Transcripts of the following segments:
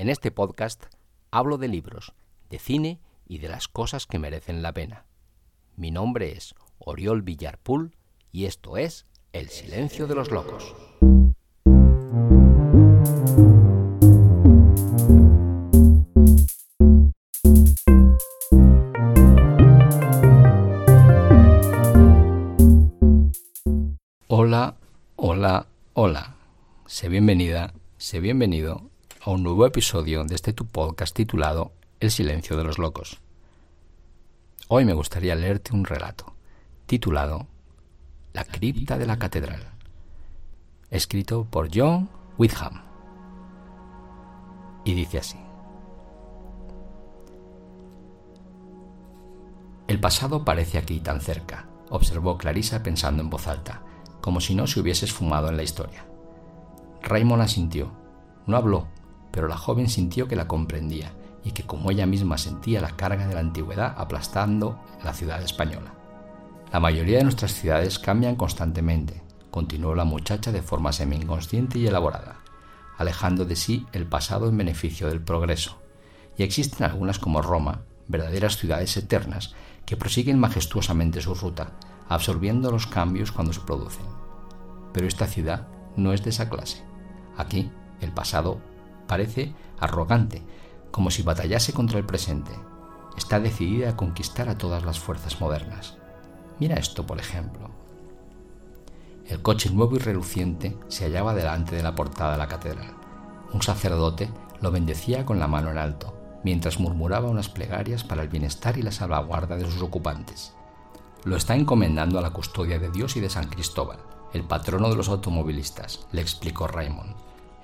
En este podcast hablo de libros, de cine y de las cosas que merecen la pena. Mi nombre es Oriol Villarpool y esto es El Silencio de los Locos. Hola, hola, hola. Sé bienvenida, sé bienvenido a un nuevo episodio de este tu podcast titulado El silencio de los locos. Hoy me gustaría leerte un relato titulado La cripta de la catedral, escrito por John Whitham. Y dice así. El pasado parece aquí tan cerca, observó Clarisa pensando en voz alta, como si no se hubiese esfumado en la historia. Raymond asintió. No habló, pero la joven sintió que la comprendía y que como ella misma sentía la carga de la antigüedad aplastando la ciudad española. La mayoría de nuestras ciudades cambian constantemente, continuó la muchacha de forma semi-inconsciente y elaborada, alejando de sí el pasado en beneficio del progreso. Y existen algunas como Roma, verdaderas ciudades eternas, que prosiguen majestuosamente su ruta, absorbiendo los cambios cuando se producen. Pero esta ciudad no es de esa clase. Aquí, el pasado parece arrogante, como si batallase contra el presente. Está decidida a conquistar a todas las fuerzas modernas. Mira esto, por ejemplo. El coche nuevo y reluciente se hallaba delante de la portada de la catedral. Un sacerdote lo bendecía con la mano en alto, mientras murmuraba unas plegarias para el bienestar y la salvaguarda de sus ocupantes. Lo está encomendando a la custodia de Dios y de San Cristóbal, el patrono de los automovilistas, le explicó Raymond.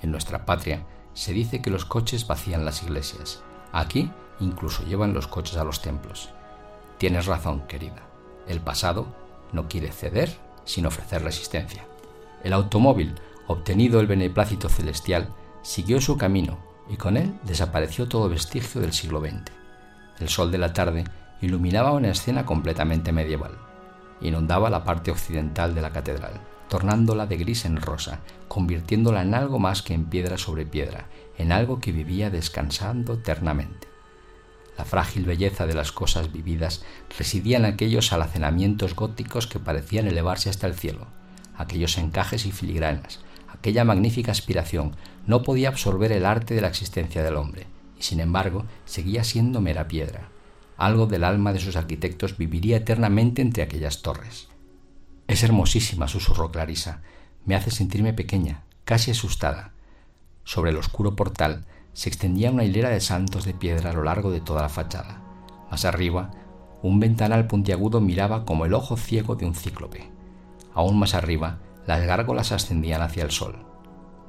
En nuestra patria se dice que los coches vacían las iglesias. Aquí incluso llevan los coches a los templos. Tienes razón, querida. El pasado no quiere ceder sin ofrecer resistencia. El automóvil, obtenido el beneplácito celestial, siguió su camino y con él desapareció todo vestigio del siglo XX. El sol de la tarde iluminaba una escena completamente medieval. Inundaba la parte occidental de la catedral tornándola de gris en rosa, convirtiéndola en algo más que en piedra sobre piedra, en algo que vivía descansando eternamente. La frágil belleza de las cosas vividas residía en aquellos alacenamientos góticos que parecían elevarse hasta el cielo, aquellos encajes y filigranas, aquella magnífica aspiración no podía absorber el arte de la existencia del hombre, y sin embargo seguía siendo mera piedra. Algo del alma de sus arquitectos viviría eternamente entre aquellas torres. Es hermosísima, susurró Clarisa. Me hace sentirme pequeña, casi asustada. Sobre el oscuro portal se extendía una hilera de santos de piedra a lo largo de toda la fachada. Más arriba, un ventanal puntiagudo miraba como el ojo ciego de un cíclope. Aún más arriba, las gárgolas ascendían hacia el sol,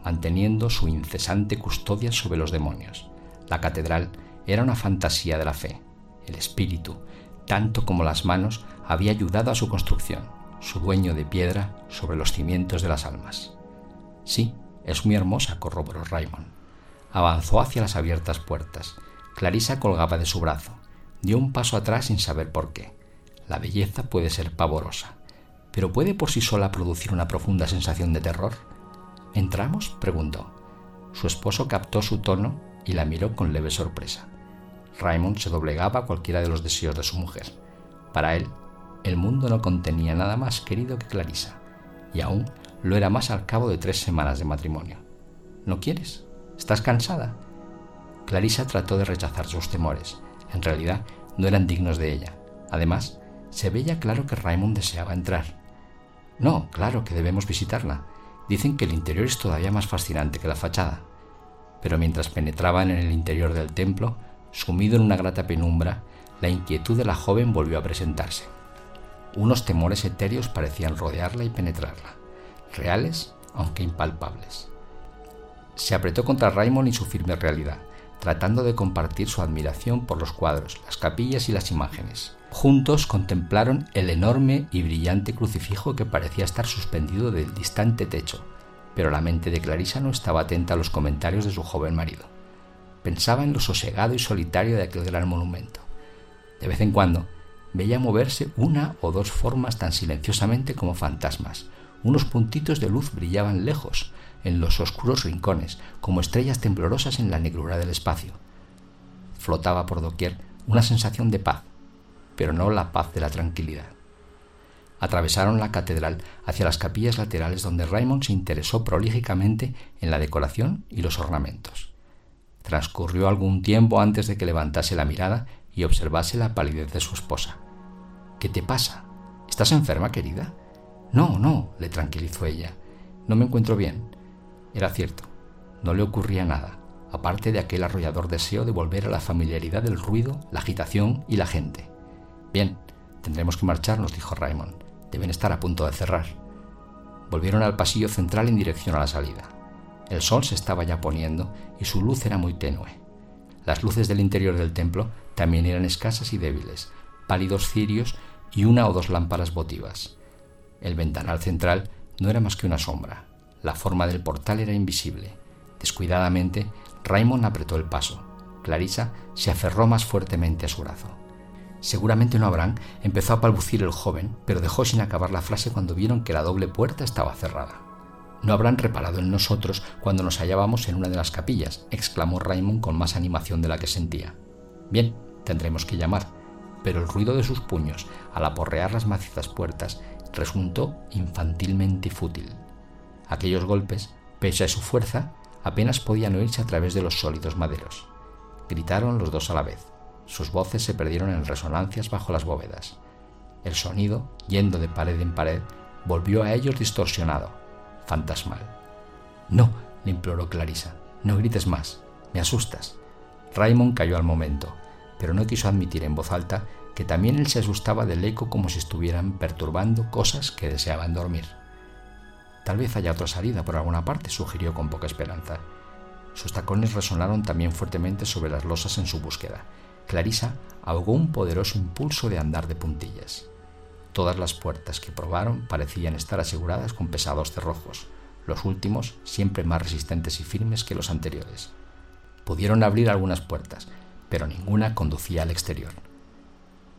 manteniendo su incesante custodia sobre los demonios. La catedral era una fantasía de la fe. El espíritu, tanto como las manos, había ayudado a su construcción su dueño de piedra, sobre los cimientos de las almas. Sí, es muy hermosa, corroboró Raymond. Avanzó hacia las abiertas puertas. Clarisa colgaba de su brazo. Dio un paso atrás sin saber por qué. La belleza puede ser pavorosa, pero ¿puede por sí sola producir una profunda sensación de terror? ¿Entramos? preguntó. Su esposo captó su tono y la miró con leve sorpresa. Raymond se doblegaba a cualquiera de los deseos de su mujer. Para él, el mundo no contenía nada más querido que Clarisa, y aún lo era más al cabo de tres semanas de matrimonio. ¿No quieres? ¿Estás cansada? Clarisa trató de rechazar sus temores. En realidad, no eran dignos de ella. Además, se veía claro que Raymond deseaba entrar. No, claro que debemos visitarla. Dicen que el interior es todavía más fascinante que la fachada. Pero mientras penetraban en el interior del templo, sumido en una grata penumbra, la inquietud de la joven volvió a presentarse. Unos temores etéreos parecían rodearla y penetrarla, reales aunque impalpables. Se apretó contra Raymond y su firme realidad, tratando de compartir su admiración por los cuadros, las capillas y las imágenes. Juntos contemplaron el enorme y brillante crucifijo que parecía estar suspendido del distante techo, pero la mente de Clarisa no estaba atenta a los comentarios de su joven marido. Pensaba en lo sosegado y solitario de aquel gran monumento. De vez en cuando, veía moverse una o dos formas tan silenciosamente como fantasmas, Unos puntitos de luz brillaban lejos, en los oscuros rincones, como estrellas temblorosas en la negrura del espacio. Flotaba por doquier una sensación de paz, pero no la paz de la tranquilidad. Atravesaron la catedral hacia las capillas laterales donde Raymond se interesó prolígicamente en la decoración y los ornamentos. Transcurrió algún tiempo antes de que levantase la mirada y observase la palidez de su esposa. ¿Qué te pasa? ¿Estás enferma, querida? No, no, le tranquilizó ella. No me encuentro bien. Era cierto, no le ocurría nada, aparte de aquel arrollador deseo de volver a la familiaridad del ruido, la agitación y la gente. Bien, tendremos que marcharnos, dijo Raymond. Deben estar a punto de cerrar. Volvieron al pasillo central en dirección a la salida. El sol se estaba ya poniendo y su luz era muy tenue. Las luces del interior del templo también eran escasas y débiles, pálidos cirios y una o dos lámparas votivas. El ventanal central no era más que una sombra. La forma del portal era invisible. Descuidadamente, Raymond apretó el paso. Clarisa se aferró más fuertemente a su brazo. Seguramente no habrán, empezó a balbucir el joven, pero dejó sin acabar la frase cuando vieron que la doble puerta estaba cerrada. No habrán reparado en nosotros cuando nos hallábamos en una de las capillas, exclamó Raymond con más animación de la que sentía. Bien, tendremos que llamar, pero el ruido de sus puños al aporrear las macizas puertas resultó infantilmente fútil. Aquellos golpes, pese a su fuerza, apenas podían oírse a través de los sólidos maderos. Gritaron los dos a la vez. Sus voces se perdieron en resonancias bajo las bóvedas. El sonido, yendo de pared en pared, volvió a ellos distorsionado, fantasmal. No, le imploró Clarisa, no grites más, me asustas. Raymond cayó al momento, pero no quiso admitir en voz alta que también él se asustaba del eco como si estuvieran perturbando cosas que deseaban dormir. Tal vez haya otra salida por alguna parte, sugirió con poca esperanza. Sus tacones resonaron también fuertemente sobre las losas en su búsqueda, Clarisa ahogó un poderoso impulso de andar de puntillas. Todas las puertas que probaron parecían estar aseguradas con pesados cerrojos, los últimos siempre más resistentes y firmes que los anteriores. Pudieron abrir algunas puertas, pero ninguna conducía al exterior.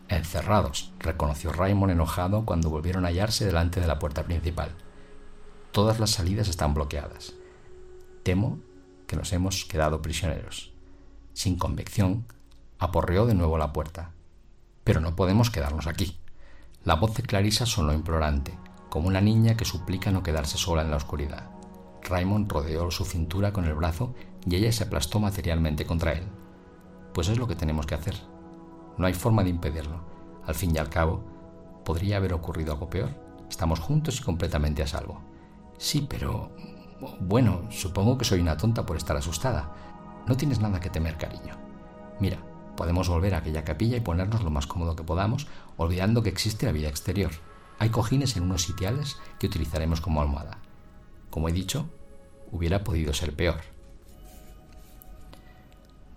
Encerrados, reconoció Raymond enojado cuando volvieron a hallarse delante de la puerta principal. Todas las salidas están bloqueadas. Temo que nos hemos quedado prisioneros. Sin convicción, aporreó de nuevo la puerta. Pero no podemos quedarnos aquí. La voz de Clarisa sonó implorante, como una niña que suplica no quedarse sola en la oscuridad. Raymond rodeó su cintura con el brazo y ella se aplastó materialmente contra él. Pues es lo que tenemos que hacer. No hay forma de impedirlo. Al fin y al cabo, ¿podría haber ocurrido algo peor? Estamos juntos y completamente a salvo. Sí, pero... Bueno, supongo que soy una tonta por estar asustada. No tienes nada que temer, cariño. Mira, Podemos volver a aquella capilla y ponernos lo más cómodo que podamos, olvidando que existe la vida exterior. Hay cojines en unos sitiales que utilizaremos como almohada. Como he dicho, hubiera podido ser peor.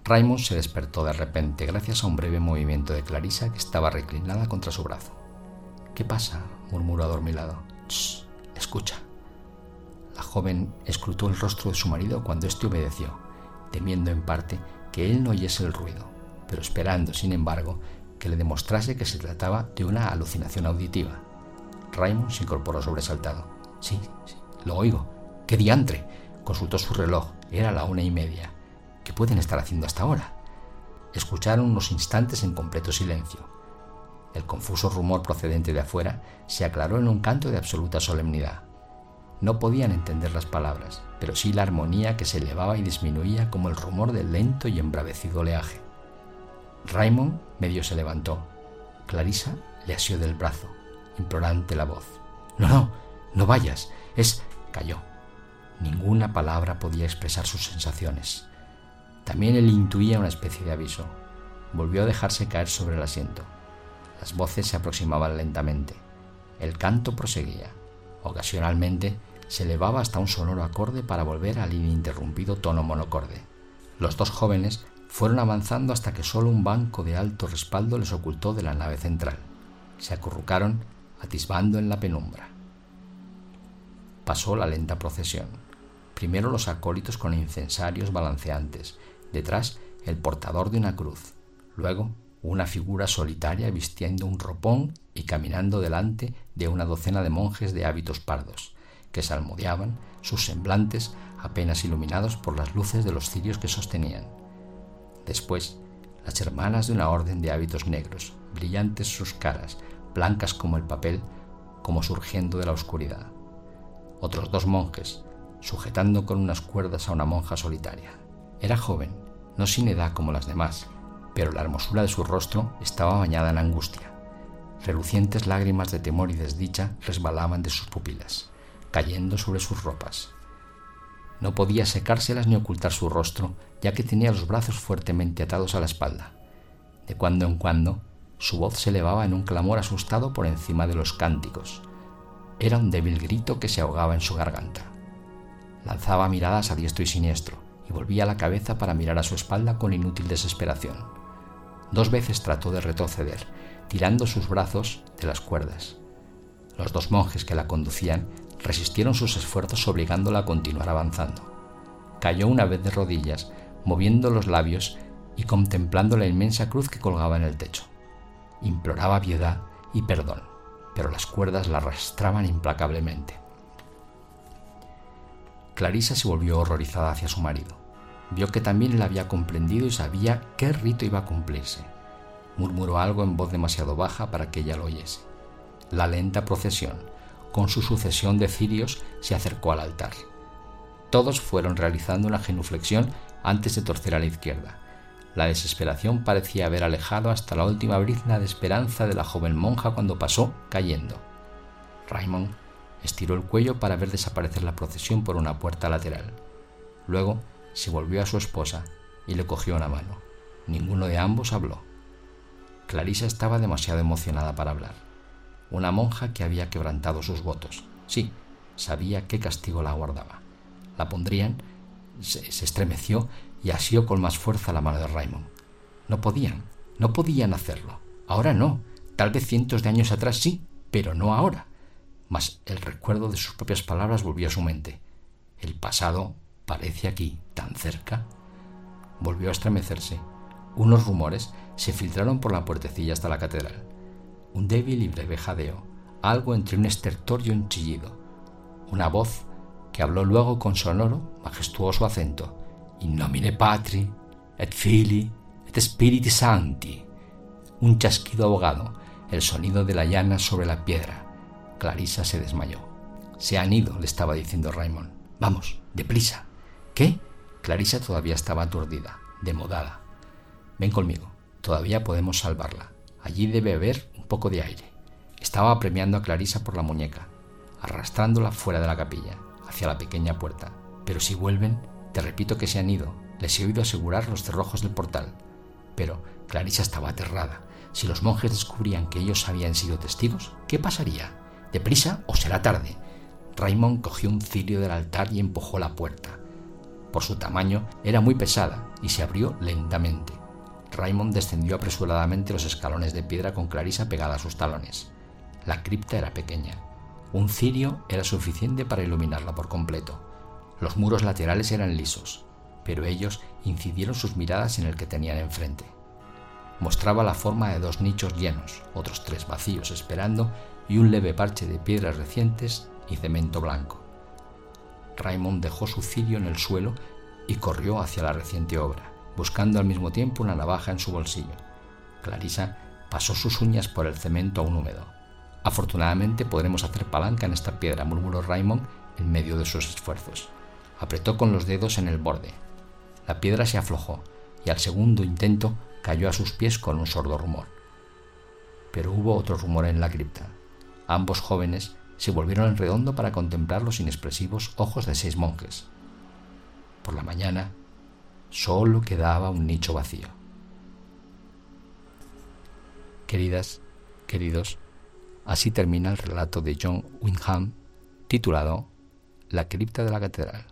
Raymond se despertó de repente gracias a un breve movimiento de Clarisa que estaba reclinada contra su brazo. ¿Qué pasa? murmuró adormilado. Shh, escucha. La joven escrutó el rostro de su marido cuando éste obedeció, temiendo en parte que él no oyese el ruido pero esperando, sin embargo, que le demostrase que se trataba de una alucinación auditiva. Raymond se incorporó sobresaltado. Sí, sí, lo oigo. ¡Qué diantre! Consultó su reloj. Era la una y media. ¿Qué pueden estar haciendo hasta ahora? Escucharon unos instantes en completo silencio. El confuso rumor procedente de afuera se aclaró en un canto de absoluta solemnidad. No podían entender las palabras, pero sí la armonía que se elevaba y disminuía como el rumor del lento y embravecido oleaje. Raymond medio se levantó. Clarisa le asió del brazo, implorante la voz. No, no, no vayas. Es... cayó. Ninguna palabra podía expresar sus sensaciones. También él intuía una especie de aviso. Volvió a dejarse caer sobre el asiento. Las voces se aproximaban lentamente. El canto proseguía. Ocasionalmente se elevaba hasta un sonoro acorde para volver al ininterrumpido tono monocorde. Los dos jóvenes fueron avanzando hasta que solo un banco de alto respaldo les ocultó de la nave central. Se acurrucaron, atisbando en la penumbra. Pasó la lenta procesión. Primero los acólitos con incensarios balanceantes, detrás el portador de una cruz, luego una figura solitaria vistiendo un ropón y caminando delante de una docena de monjes de hábitos pardos, que salmodiaban sus semblantes apenas iluminados por las luces de los cirios que sostenían. Después, las hermanas de una orden de hábitos negros, brillantes sus caras, blancas como el papel, como surgiendo de la oscuridad. Otros dos monjes, sujetando con unas cuerdas a una monja solitaria. Era joven, no sin edad como las demás, pero la hermosura de su rostro estaba bañada en angustia. Relucientes lágrimas de temor y desdicha resbalaban de sus pupilas, cayendo sobre sus ropas. No podía secárselas ni ocultar su rostro, ya que tenía los brazos fuertemente atados a la espalda. De cuando en cuando, su voz se elevaba en un clamor asustado por encima de los cánticos. Era un débil grito que se ahogaba en su garganta. Lanzaba miradas a diestro y siniestro, y volvía la cabeza para mirar a su espalda con inútil desesperación. Dos veces trató de retroceder, tirando sus brazos de las cuerdas. Los dos monjes que la conducían resistieron sus esfuerzos obligándola a continuar avanzando. Cayó una vez de rodillas, moviendo los labios y contemplando la inmensa cruz que colgaba en el techo. Imploraba piedad y perdón, pero las cuerdas la arrastraban implacablemente. Clarisa se volvió horrorizada hacia su marido. Vio que también él había comprendido y sabía qué rito iba a cumplirse. Murmuró algo en voz demasiado baja para que ella lo oyese. La lenta procesión, con su sucesión de cirios, se acercó al altar. Todos fueron realizando una genuflexión antes de torcer a la izquierda. La desesperación parecía haber alejado hasta la última brizna de esperanza de la joven monja cuando pasó cayendo. Raymond estiró el cuello para ver desaparecer la procesión por una puerta lateral. Luego se volvió a su esposa y le cogió una mano. Ninguno de ambos habló. Clarisa estaba demasiado emocionada para hablar una monja que había quebrantado sus votos. Sí, sabía qué castigo la aguardaba. La pondrían, se, estremeció y asió con más fuerza la mano de Raymond. No podían, no podían hacerlo. Ahora no. Tal vez cientos de años atrás sí, pero no ahora. Mas el recuerdo de sus propias palabras volvió a su mente. El pasado parece aquí, tan cerca. Volvió a estremecerse. Unos rumores se filtraron por la puertecilla hasta la catedral un débil y breve jadeo, algo entre un estertor y un chillido, una voz que habló luego con sonoro, majestuoso acento, In nomine Patri, et Fili, et Spiriti Sancti, un chasquido abogado, el sonido de la llana sobre la piedra. Clarisa se desmayó. Se han ido, le estaba diciendo Raymond. Vamos, deprisa. ¿Qué? Clarisa todavía estaba aturdida, demodada. Ven conmigo, todavía podemos salvarla. Allí debe haber poco de aire. Estaba apremiando a Clarisa por la muñeca, arrastrándola fuera de la capilla, hacia la pequeña puerta. Pero si vuelven, te repito que se han ido. Les he oído asegurar los cerrojos del portal. Pero Clarisa estaba aterrada. Si los monjes descubrían que ellos habían sido testigos, ¿qué pasaría? ¿Deprisa o será tarde? Raymond cogió un cirio del altar y empujó la puerta. Por su tamaño era muy pesada y se abrió lentamente. Raymond descendió apresuradamente los escalones de piedra con Clarisa pegada a sus talones. La cripta era pequeña. Un cirio era suficiente para iluminarla por completo. Los muros laterales eran lisos, pero ellos incidieron sus miradas en el que tenían enfrente. Mostraba la forma de dos nichos llenos, otros tres vacíos esperando y un leve parche de piedras recientes y cemento blanco. Raymond dejó su cirio en el suelo y corrió hacia la reciente obra buscando al mismo tiempo una navaja en su bolsillo. Clarisa pasó sus uñas por el cemento aún húmedo. Afortunadamente podremos hacer palanca en esta piedra, murmuró Raymond en medio de sus esfuerzos. Apretó con los dedos en el borde. La piedra se aflojó y al segundo intento cayó a sus pies con un sordo rumor. Pero hubo otro rumor en la cripta. Ambos jóvenes se volvieron en redondo para contemplar los inexpresivos ojos de seis monjes. Por la mañana, Solo quedaba un nicho vacío. Queridas, queridos, así termina el relato de John Wyndham titulado La cripta de la catedral.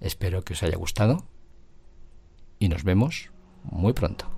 Espero que os haya gustado y nos vemos muy pronto.